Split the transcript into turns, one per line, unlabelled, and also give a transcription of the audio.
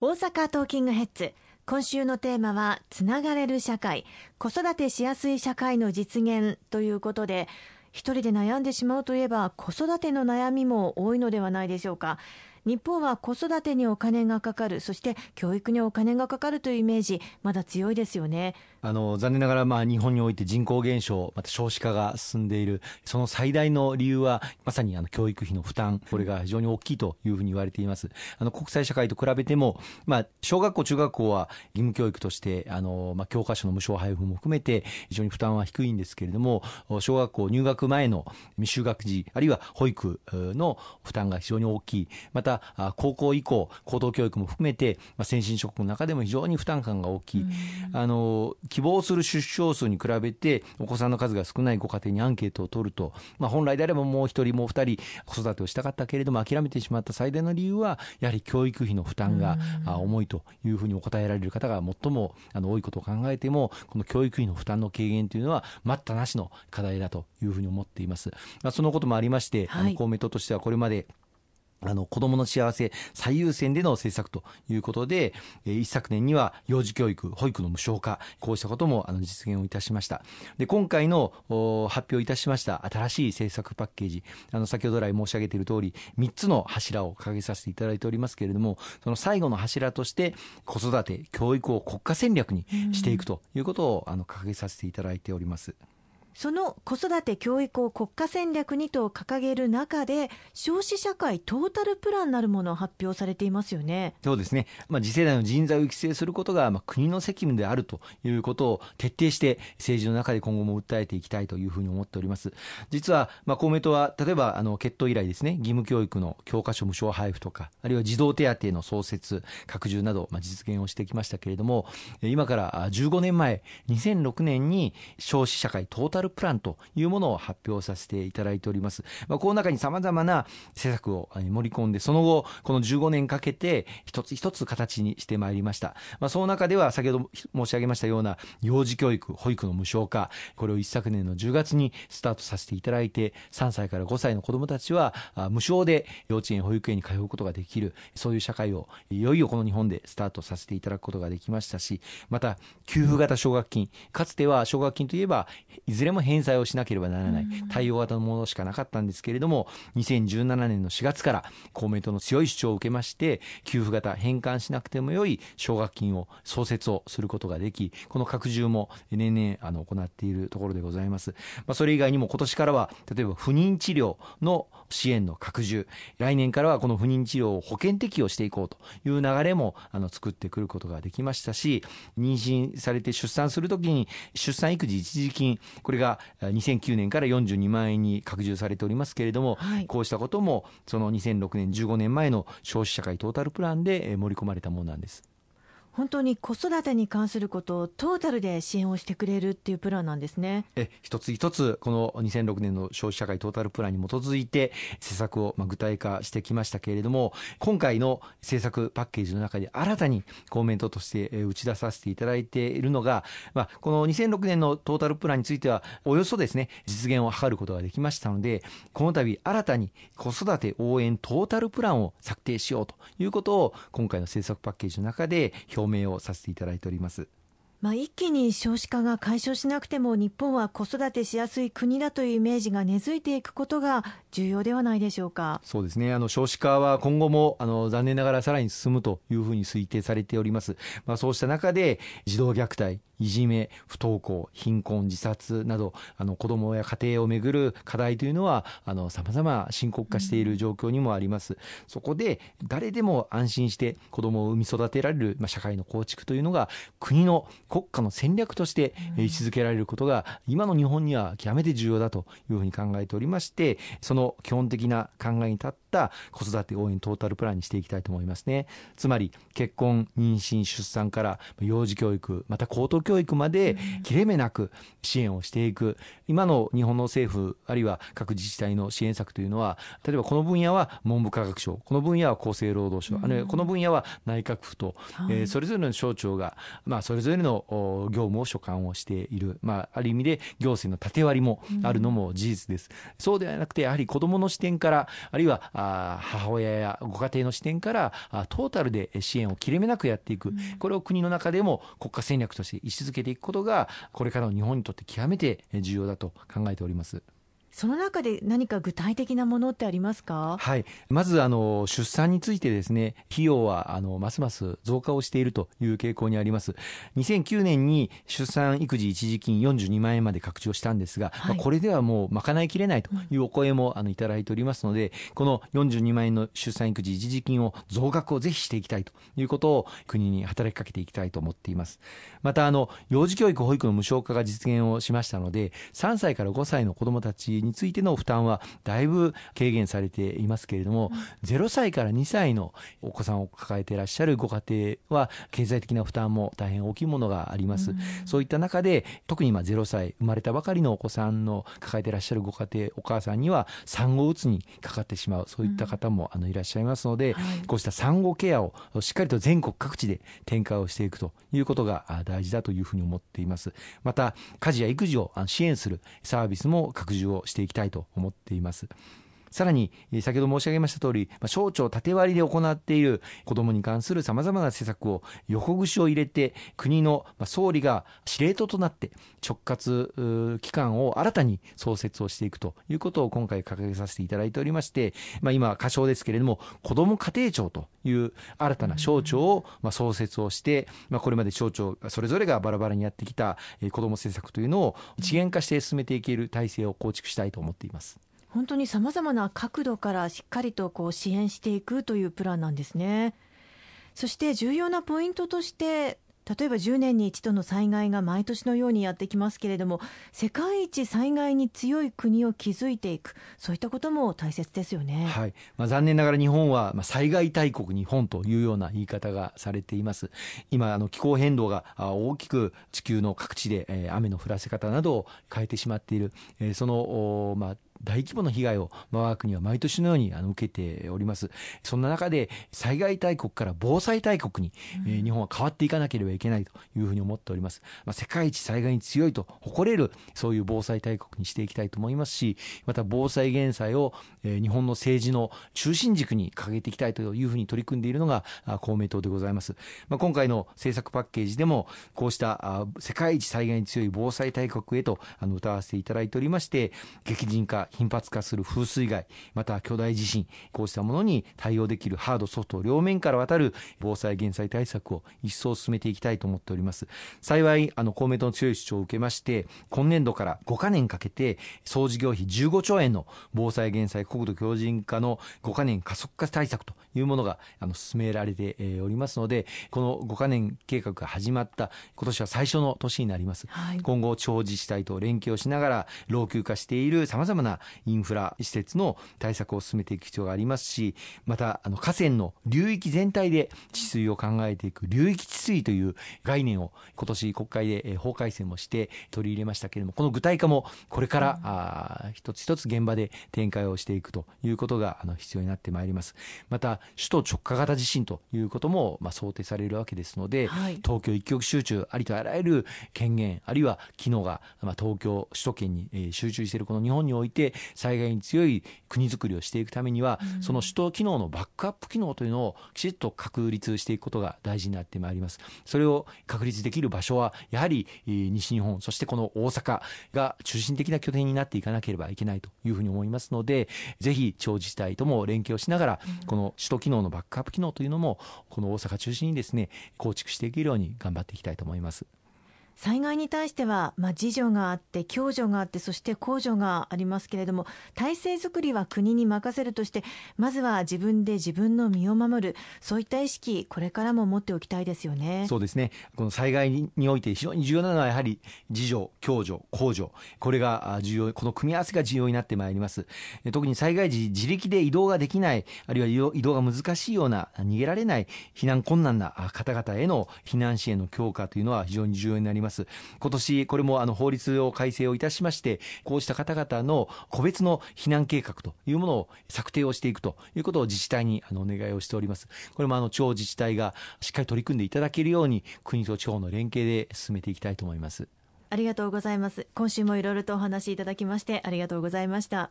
大阪トーキングヘッズ。今週のテーマはつながれる社会。子育てしやすい社会の実現ということで一人で悩んでしまうといえば子育ての悩みも多いのではないでしょうか。日本は子育てにお金がかかる。そして教育にお金がかかるというイメージまだ強いですよね。
あの残念ながらまあ日本において人口減少また少子化が進んでいる。その最大の理由はまさにあの教育費の負担。これが非常に大きいというふうに言われています。あの国際社会と比べてもまあ小学校中学校は義務教育としてあのまあ教科書の無償配布も含めて非常に負担は低いんですけれども小学校入学前の未就学児あるいは保育の負担が非常に大きい。また高校以降高等教育も含めて、まあ、先進諸国の中でも非常に負担感が大きい、あの希望する出生数に比べてお子さんの数が少ないご家庭にアンケートを取ると、まあ、本来であればもう一人もう二人子育てをしたかったけれども諦めてしまった最大の理由はやはり教育費の負担が重いというふうにお答えられる方が最もあの多いことを考えてもこの教育費の負担の軽減というのは待ったなしの課題だというふうに思っています。まあ、そのこともありまして、はい、公明党としてはこれまであの子供の幸せ最優先での政策ということで、え一昨年には幼児教育、保育の無償化、こうしたこともあの実現をいたしました。で、今回の発表いたしました新しい政策パッケージ、あの先ほど来申し上げている通り、3つの柱を掲げさせていただいておりますけれども、その最後の柱として子育て、教育を国家戦略にしていくということをあの掲げさせていただいております。
その子育て教育を国家戦略にと掲げる中で少子社会トータルプランなるものを発表されていますよね。
そうですね、まあ、次世代の人材を育成することが、まあ、国の責務であるということを徹底して政治の中で今後も訴えていきたいというふうに思っております。実は、まあ、公明党は例えばあの決闘以来ですね義務教育の教科書無償配布とかあるいは児童手当の創設拡充など、まあ、実現をしてきましたけれども今から15年前2006年に少子社会トータルルプランというものを発表させていただいております。まあ、この中に様々な施策を盛り込んで、その後、この15年かけて一つ一つ形にしてまいりました。まあ、その中では先ほど申し上げましたような幼児教育、保育の無償化、これを一昨年の10月にスタートさせていただいて、3歳から5歳の子どもたちは無償で幼稚園、保育園に通うことができる、そういう社会をいよいよこの日本でスタートさせていただくことができましたし、また、給付型奨学金、かつては奨学金といえば、いずれもも返済をしなければならない。対応型のものしかなかったんですけれども2017年の4月から公明党の強い主張を受けまして給付型返還しなくてもよい奨学金を創設をすることができこの拡充も年々あの行っているところでございます、まあ、それ以外にも今年からは例えば不妊治療の支援の拡充。来年からはこの不妊治療を保険適用していこうという流れもあの作ってくることができましたし妊娠されて出産するときに出産育児一時金これが2009年から42万円に拡充されておりますけれども、はい、こうしたこともその2006年15年前の消費社会トータルプランで盛り込まれたものなんです。
本当に子育てに関することをトータルで支援をしてくれるっていうプランなんですね。
え一つ一つこの2006年の消費社会トータルプランに基づいて施策をま具体化してきましたけれども今回の政策パッケージの中で新たに公明党として打ち出させていただいているのが、まあ、この2006年のトータルプランについてはおよそですね実現を図ることができましたのでこの度新たに子育て応援トータルプランを策定しようということを今回の政策パッケージの中で表明をさせていただいております。
まあ、一気に少子化が解消しなくても日本は子育てしやすい国だというイメージが根付いていくことが重要ではないでしょうか。
そうですね。あの少子化は今後もあの残念ながらさらに進むというふうに推定されております、まあ、そうした中で児童虐待いじめ、不登校、貧困、自殺など、あの子どもや家庭をめぐる課題というのは、あの様々深刻化している状況にもあります。そこで、誰でも安心して子どもを産み育てられる、まあ、社会の構築というのが、国の国家の戦略として位置づけられることが、今の日本には極めて重要だというふうに考えておりまして、その基本的な考えに立った子育て応援トータルプランにしていきたいと思いますね。つまり、結婚、妊娠、出産から幼児教育、また高等教育まで切れ目なく支援をしていく。今の日本の政府あるいは各自治体の支援策というのは例えばこの分野は文部科学省この分野は厚生労働省、あるいはこの分野は内閣府と、えー、それぞれの省庁が、まあ、それぞれの業務を所管をしている、まあ、ある意味で行政の縦割りもあるのも事実です。そうではなくてやはり子どもの視点からあるいは母親やご家庭の視点からトータルで支援を切れ目なくやっていく、これを国の中でも国家戦略として位置づけていくことがこれからの日本にとって極めて重要だと考えております。
その中で何か具体的なものってありますか？
はい。まずあの出産についてですね費用はあのますます増加をしているという傾向にあります。2009年に出産育児一時金42万円まで拡張したんですが、はい、まあ、これではもう賄いきれないというお声もあのいただいておりますのでこの42万円の出産育児一時金を増額をぜひしていきたいということを国に働きかけていきたいと思っています。またあの幼児教育保育の無償化が実現をしましたので3歳から5歳の子どもたちについての負担はだいぶ軽減されていますけれども、うん、0歳から2歳のお子さんを抱えていらっしゃるご家庭は経済的な負担も大変大きいものがあります、うん、そういった中で特に今0歳生まれたばかりのお子さんの抱えていらっしゃるご家庭お母さんには産後うつにかかってしまうそういった方もあのいらっしゃいますので、うん。はい、こうした産後ケアをしっかりと全国各地で展開をしていくということが大事だというふうに思っています。また家事や育児を支援するサービスも拡充をしていきたいと思っています。さらに先ほど申し上げました通り省庁縦割りで行っている子どもに関するさまざまな施策を横串を入れて国の総理が司令塔となって直轄機関を新たに創設をしていくということを今回掲げさせていただいておりまして、まあ、今仮称ですけれども子ども家庭庁という新たな省庁をま創設をして、まあ、これまで省庁それぞれがバラバラにやってきた子ども政策というのを一元化して進めていける体制を構築したいと思っています。
本当にさまざまな角度からしっかりとこう支援していくというプランなんですね。そして重要なポイントとして例えば10年に一度の災害が毎年のようにやってきますけれども世界一災害に強い国を築いていく。そういったことも大切ですよね、
はい。まあ、残念ながら日本は、災害大国日本というような言い方がされています。今あの気候変動が大きく地球の各地で、雨の降らせ方などを変えてしまっている、その、まあ、大規模な被害を我が国は毎年のようにあの受けております。そんな中で災害大国から防災大国に、うん、えー、日本は変わっていかなければいけないというふうに思っております、まあ、世界一災害に強いと誇れるそういう防災大国にしていきたいと思いますしまた防災減災を、えー、日本の政治の中心軸に掲げていきたいというふうに取り組んでいるのが公明党でございます、まあ、今回の政策パッケージでもこうした世界一災害に強い防災大国へとあの歌わせていただいておりまして激甚化頻発化する風水害また巨大地震こうしたものに対応できるハードソフト両面から渡る防災減災対策を一層進めていきたいと思っております。幸いあの公明党の強い主張を受けまして今年度から5か年かけて総事業費15兆円の防災減災国土強靭化の5か年加速化対策というものがあの進められておりますのでこの5か年計画が始まった今年は最初の年になります、はい、今後地方自治体と連携をしながら老朽化しているさまざまなインフラ施設の対策を進めていく必要がありますしまたあの河川の流域全体で治水を考えていく流域治水という概念を今年国会で法改正もして取り入れましたけれどもこの具体化もこれから、うん、あ一つ一つ現場で展開をしていくということがあの必要になってまいります。また首都直下型地震ということも、まあ、想定されるわけですので、はい、東京一極集中ありとあらゆる権限あるいは機能が、まあ、東京首都圏に、えー、集中しているこの日本において災害に強い国づくりをしていくためには、うん、その首都機能のバックアップ機能というのをきちっと確立していくことが大事になってまいります。それを確立できる場所はやはり西日本そしてこの大阪が中心的な拠点になっていかなければいけないというふうに思いますのでぜひ地方自治体とも連携をしながら、この首都機能のバックアップ機能というのもこの大阪中心にですね構築していけるように頑張っていきたいと思います。
災害に対しては、まあ、自助があって共助があってそして公助がありますけれども体制づくりは国に任せるとしてまずは自分で自分の身を守るそういった意識これからも持っておきたいですよね。
そうですね。この災害において非常に重要なのはやはり自助共助公助。これが重要この組み合わせが重要になってまいります。特に災害時自力で移動ができないあるいは移動が難しいような逃げられない避難困難な方々への避難支援の強化というのは非常に重要になります。ます。今年これもあの法律を改正をいたしましてこうした方々の個別の避難計画というものを策定をしていくということを自治体にあのお願いをしております。これもあの地方自治体がしっかり取り組んでいただけるように国と地方の連携で進めていきたいと思います。
ありがとうございます。今週もいろいろとお話しいただきましてありがとうございました。